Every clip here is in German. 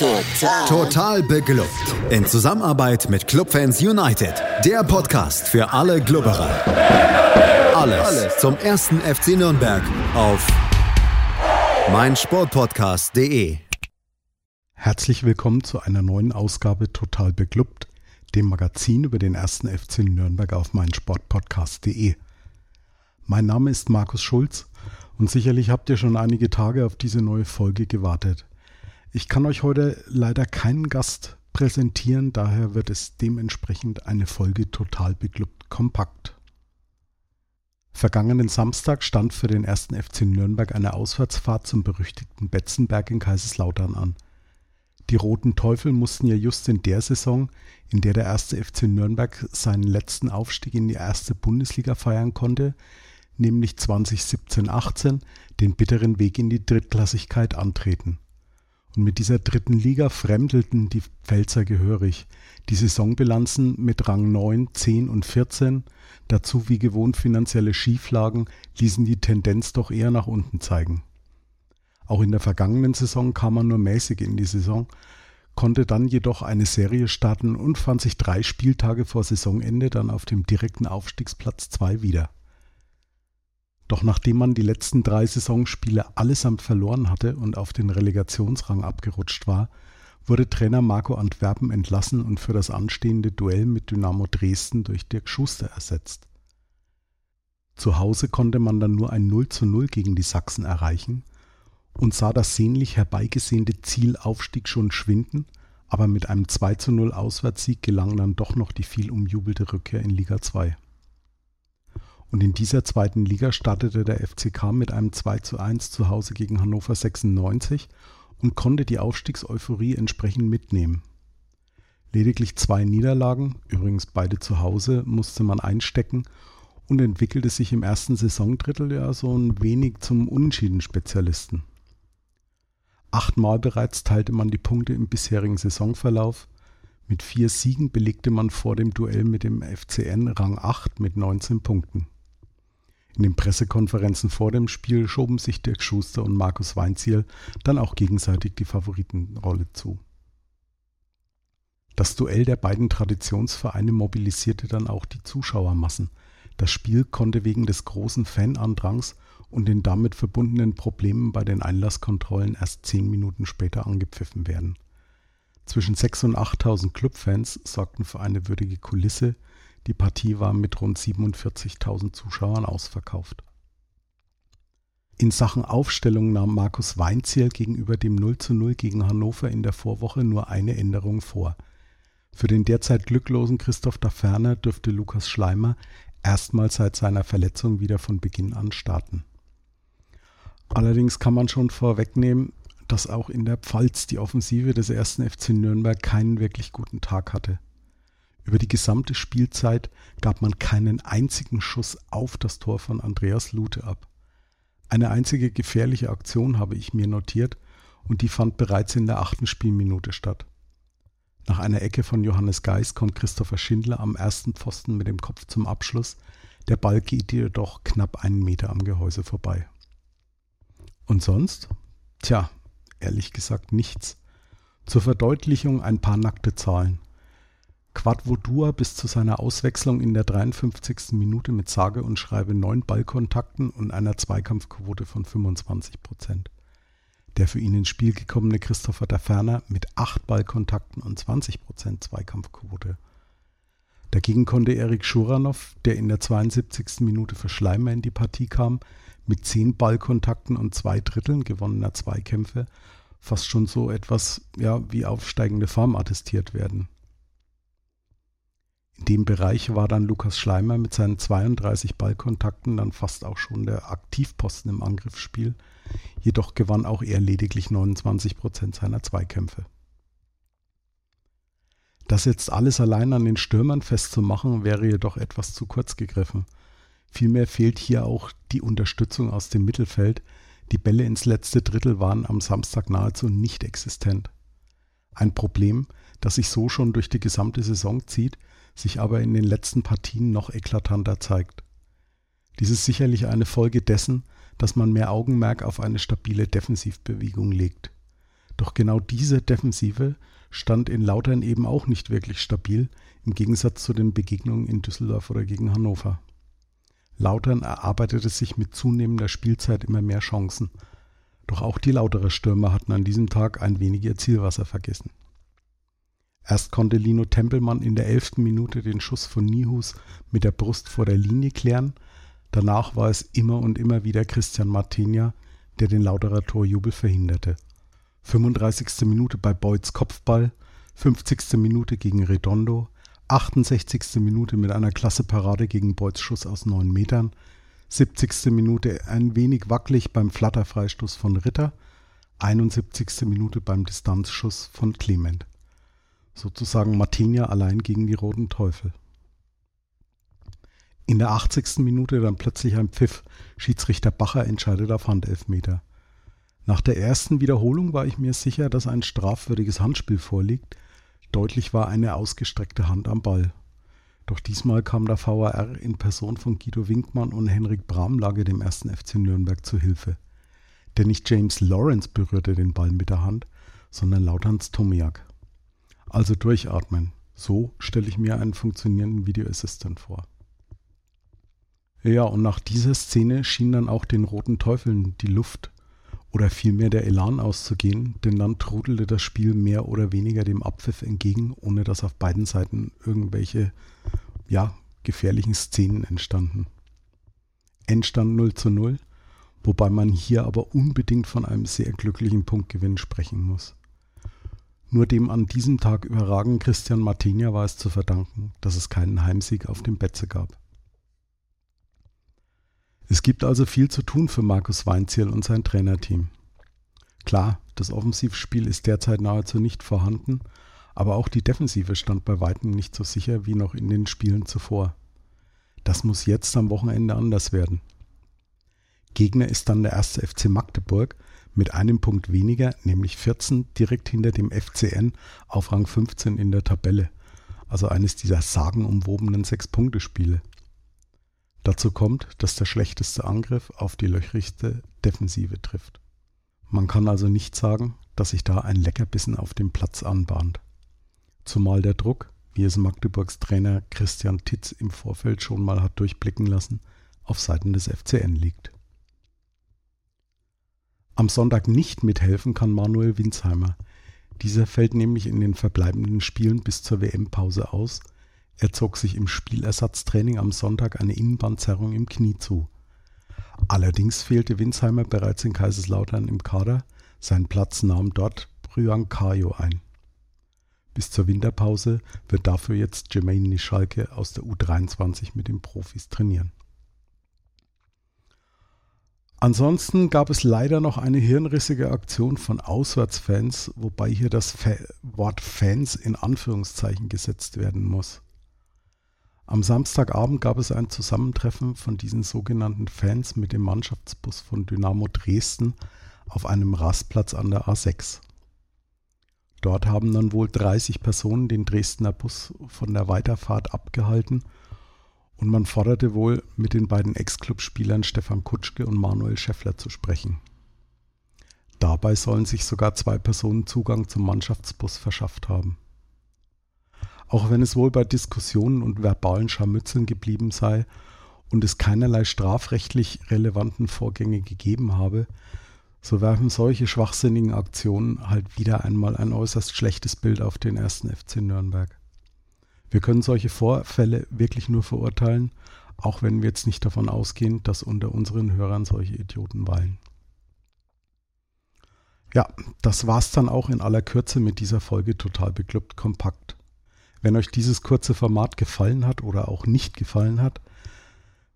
Total. Total beglückt. In Zusammenarbeit mit Clubfans United. Der Podcast für alle Glubberer. Alles, Alles zum ersten FC Nürnberg auf meinsportpodcast.de. Herzlich willkommen zu einer neuen Ausgabe Total beglückt, dem Magazin über den ersten FC Nürnberg auf meinsportpodcast.de. Mein Name ist Markus Schulz und sicherlich habt ihr schon einige Tage auf diese neue Folge gewartet. Ich kann euch heute leider keinen Gast präsentieren, daher wird es dementsprechend eine Folge total beglückt kompakt. Vergangenen Samstag stand für den ersten FC Nürnberg eine Auswärtsfahrt zum berüchtigten Betzenberg in Kaiserslautern an. Die Roten Teufel mussten ja just in der Saison, in der der erste FC Nürnberg seinen letzten Aufstieg in die erste Bundesliga feiern konnte, nämlich 2017-18, den bitteren Weg in die Drittklassigkeit antreten. Und mit dieser dritten Liga fremdelten die Pfälzer gehörig. Die Saisonbilanzen mit Rang 9, 10 und 14, dazu wie gewohnt finanzielle Schieflagen, ließen die Tendenz doch eher nach unten zeigen. Auch in der vergangenen Saison kam man nur mäßig in die Saison, konnte dann jedoch eine Serie starten und fand sich drei Spieltage vor Saisonende dann auf dem direkten Aufstiegsplatz 2 wieder. Doch nachdem man die letzten drei Saisonspiele allesamt verloren hatte und auf den Relegationsrang abgerutscht war, wurde Trainer Marco Antwerpen entlassen und für das anstehende Duell mit Dynamo Dresden durch Dirk Schuster ersetzt. Zu Hause konnte man dann nur ein 0 zu 0 gegen die Sachsen erreichen und sah das sehnlich herbeigesehnte Ziel Aufstieg schon schwinden, aber mit einem 2 zu 0 Auswärtssieg gelang dann doch noch die viel umjubelte Rückkehr in Liga 2. Und in dieser zweiten Liga startete der FCK mit einem 2 zu 1 zu Hause gegen Hannover 96 und konnte die Aufstiegseuphorie entsprechend mitnehmen. Lediglich zwei Niederlagen, übrigens beide zu Hause, musste man einstecken und entwickelte sich im ersten Saisondrittel ja so ein wenig zum Unentschieden-Spezialisten. Achtmal bereits teilte man die Punkte im bisherigen Saisonverlauf. Mit vier Siegen belegte man vor dem Duell mit dem FCN Rang 8 mit 19 Punkten. In den Pressekonferenzen vor dem Spiel schoben sich Dirk Schuster und Markus Weinziel dann auch gegenseitig die Favoritenrolle zu. Das Duell der beiden Traditionsvereine mobilisierte dann auch die Zuschauermassen. Das Spiel konnte wegen des großen Fanandrangs und den damit verbundenen Problemen bei den Einlasskontrollen erst zehn Minuten später angepfiffen werden. Zwischen 6.000 und 8.000 Clubfans sorgten für eine würdige Kulisse, die Partie war mit rund 47.000 Zuschauern ausverkauft. In Sachen Aufstellung nahm Markus Weinziel gegenüber dem 0 zu 0 gegen Hannover in der Vorwoche nur eine Änderung vor. Für den derzeit glücklosen Christoph Daferner dürfte Lukas Schleimer erstmals seit seiner Verletzung wieder von Beginn an starten. Allerdings kann man schon vorwegnehmen, dass auch in der Pfalz die Offensive des ersten FC Nürnberg keinen wirklich guten Tag hatte. Über die gesamte Spielzeit gab man keinen einzigen Schuss auf das Tor von Andreas Lute ab. Eine einzige gefährliche Aktion habe ich mir notiert und die fand bereits in der achten Spielminute statt. Nach einer Ecke von Johannes Geis kommt Christopher Schindler am ersten Pfosten mit dem Kopf zum Abschluss. Der Ball geht jedoch knapp einen Meter am Gehäuse vorbei. Und sonst? Tja, ehrlich gesagt nichts. Zur Verdeutlichung ein paar nackte Zahlen. Quadvodua bis zu seiner Auswechslung in der 53. Minute mit sage und schreibe neun Ballkontakten und einer Zweikampfquote von 25 Prozent. Der für ihn ins Spiel gekommene Christopher Daferner mit acht Ballkontakten und 20 Prozent Zweikampfquote. Dagegen konnte Erik Schuranov, der in der 72. Minute für Schleimer in die Partie kam, mit zehn Ballkontakten und zwei Dritteln gewonnener Zweikämpfe fast schon so etwas ja, wie aufsteigende Form attestiert werden. In dem Bereich war dann Lukas Schleimer mit seinen 32 Ballkontakten dann fast auch schon der Aktivposten im Angriffsspiel. Jedoch gewann auch er lediglich 29 Prozent seiner Zweikämpfe. Das jetzt alles allein an den Stürmern festzumachen, wäre jedoch etwas zu kurz gegriffen. Vielmehr fehlt hier auch die Unterstützung aus dem Mittelfeld. Die Bälle ins letzte Drittel waren am Samstag nahezu nicht existent. Ein Problem, das sich so schon durch die gesamte Saison zieht, sich aber in den letzten Partien noch eklatanter zeigt. Dies ist sicherlich eine Folge dessen, dass man mehr Augenmerk auf eine stabile Defensivbewegung legt. Doch genau diese Defensive stand in Lautern eben auch nicht wirklich stabil, im Gegensatz zu den Begegnungen in Düsseldorf oder gegen Hannover. Lautern erarbeitete sich mit zunehmender Spielzeit immer mehr Chancen. Doch auch die Lauterer Stürmer hatten an diesem Tag ein wenig ihr Zielwasser vergessen. Erst konnte Lino Tempelmann in der elften Minute den Schuss von Nihus mit der Brust vor der Linie klären. Danach war es immer und immer wieder Christian Martinia, der den Lauterer Torjubel verhinderte. 35. Minute bei Beuths Kopfball, 50. Minute gegen Redondo, 68. Minute mit einer klasse Parade gegen Beuths Schuss aus 9 Metern, 70. Minute ein wenig wackelig beim Flatterfreistoß von Ritter, 71. Minute beim Distanzschuss von Clement. Sozusagen Martinia allein gegen die Roten Teufel. In der 80. Minute dann plötzlich ein Pfiff. Schiedsrichter Bacher entscheidet auf Handelfmeter. Nach der ersten Wiederholung war ich mir sicher, dass ein strafwürdiges Handspiel vorliegt. Deutlich war eine ausgestreckte Hand am Ball. Doch diesmal kam der VAR in Person von Guido Winkmann und Henrik Bramlage dem ersten FC Nürnberg zu Hilfe. Denn nicht James Lawrence berührte den Ball mit der Hand, sondern Lauterns Tomiak. Also durchatmen. So stelle ich mir einen funktionierenden Video Assistant vor. Ja, und nach dieser Szene schien dann auch den roten Teufeln die Luft oder vielmehr der Elan auszugehen, denn dann trudelte das Spiel mehr oder weniger dem Abpfiff entgegen, ohne dass auf beiden Seiten irgendwelche, ja, gefährlichen Szenen entstanden. Endstand 0 zu 0, wobei man hier aber unbedingt von einem sehr glücklichen Punktgewinn sprechen muss. Nur dem an diesem Tag überragenden Christian Martinia war es zu verdanken, dass es keinen Heimsieg auf dem Betze gab. Es gibt also viel zu tun für Markus Weinziel und sein Trainerteam. Klar, das Offensivspiel ist derzeit nahezu nicht vorhanden, aber auch die Defensive stand bei weitem nicht so sicher wie noch in den Spielen zuvor. Das muss jetzt am Wochenende anders werden. Gegner ist dann der erste FC Magdeburg mit einem Punkt weniger, nämlich 14, direkt hinter dem FCN auf Rang 15 in der Tabelle. Also eines dieser sagenumwobenen Sechs-Punkte-Spiele. Dazu kommt, dass der schlechteste Angriff auf die löchrigste Defensive trifft. Man kann also nicht sagen, dass sich da ein Leckerbissen auf dem Platz anbahnt. Zumal der Druck, wie es Magdeburgs Trainer Christian Titz im Vorfeld schon mal hat durchblicken lassen, auf Seiten des FCN liegt. Am Sonntag nicht mithelfen kann Manuel Winsheimer. Dieser fällt nämlich in den verbleibenden Spielen bis zur WM-Pause aus er zog sich im Spielersatztraining am Sonntag eine Innenbandzerrung im Knie zu. Allerdings fehlte Winsheimer bereits in Kaiserslautern im Kader, seinen Platz nahm dort Bryan Kajo ein. Bis zur Winterpause wird dafür jetzt Jermaine Nischalke aus der U23 mit den Profis trainieren. Ansonsten gab es leider noch eine hirnrissige Aktion von Auswärtsfans, wobei hier das Wort Fans in Anführungszeichen gesetzt werden muss. Am Samstagabend gab es ein Zusammentreffen von diesen sogenannten Fans mit dem Mannschaftsbus von Dynamo Dresden auf einem Rastplatz an der A6. Dort haben dann wohl 30 Personen den Dresdner Bus von der Weiterfahrt abgehalten und man forderte wohl, mit den beiden Ex-Club-Spielern Stefan Kutschke und Manuel Schäffler zu sprechen. Dabei sollen sich sogar zwei Personen Zugang zum Mannschaftsbus verschafft haben. Auch wenn es wohl bei Diskussionen und verbalen Scharmützeln geblieben sei und es keinerlei strafrechtlich relevanten Vorgänge gegeben habe, so werfen solche schwachsinnigen Aktionen halt wieder einmal ein äußerst schlechtes Bild auf den ersten FC Nürnberg. Wir können solche Vorfälle wirklich nur verurteilen, auch wenn wir jetzt nicht davon ausgehen, dass unter unseren Hörern solche Idioten weilen. Ja, das war's dann auch in aller Kürze mit dieser Folge total bekloppt kompakt. Wenn euch dieses kurze Format gefallen hat oder auch nicht gefallen hat,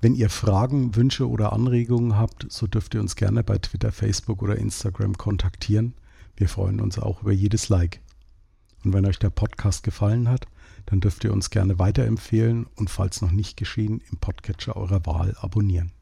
wenn ihr Fragen, Wünsche oder Anregungen habt, so dürft ihr uns gerne bei Twitter, Facebook oder Instagram kontaktieren. Wir freuen uns auch über jedes Like. Und wenn euch der Podcast gefallen hat, dann dürft ihr uns gerne weiterempfehlen und falls noch nicht geschehen, im Podcatcher eurer Wahl abonnieren.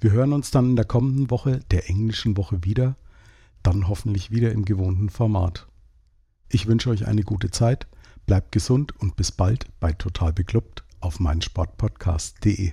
Wir hören uns dann in der kommenden Woche, der englischen Woche wieder, dann hoffentlich wieder im gewohnten Format. Ich wünsche euch eine gute Zeit Bleibt gesund und bis bald bei Total Beklubbt auf meinsportpodcast.de.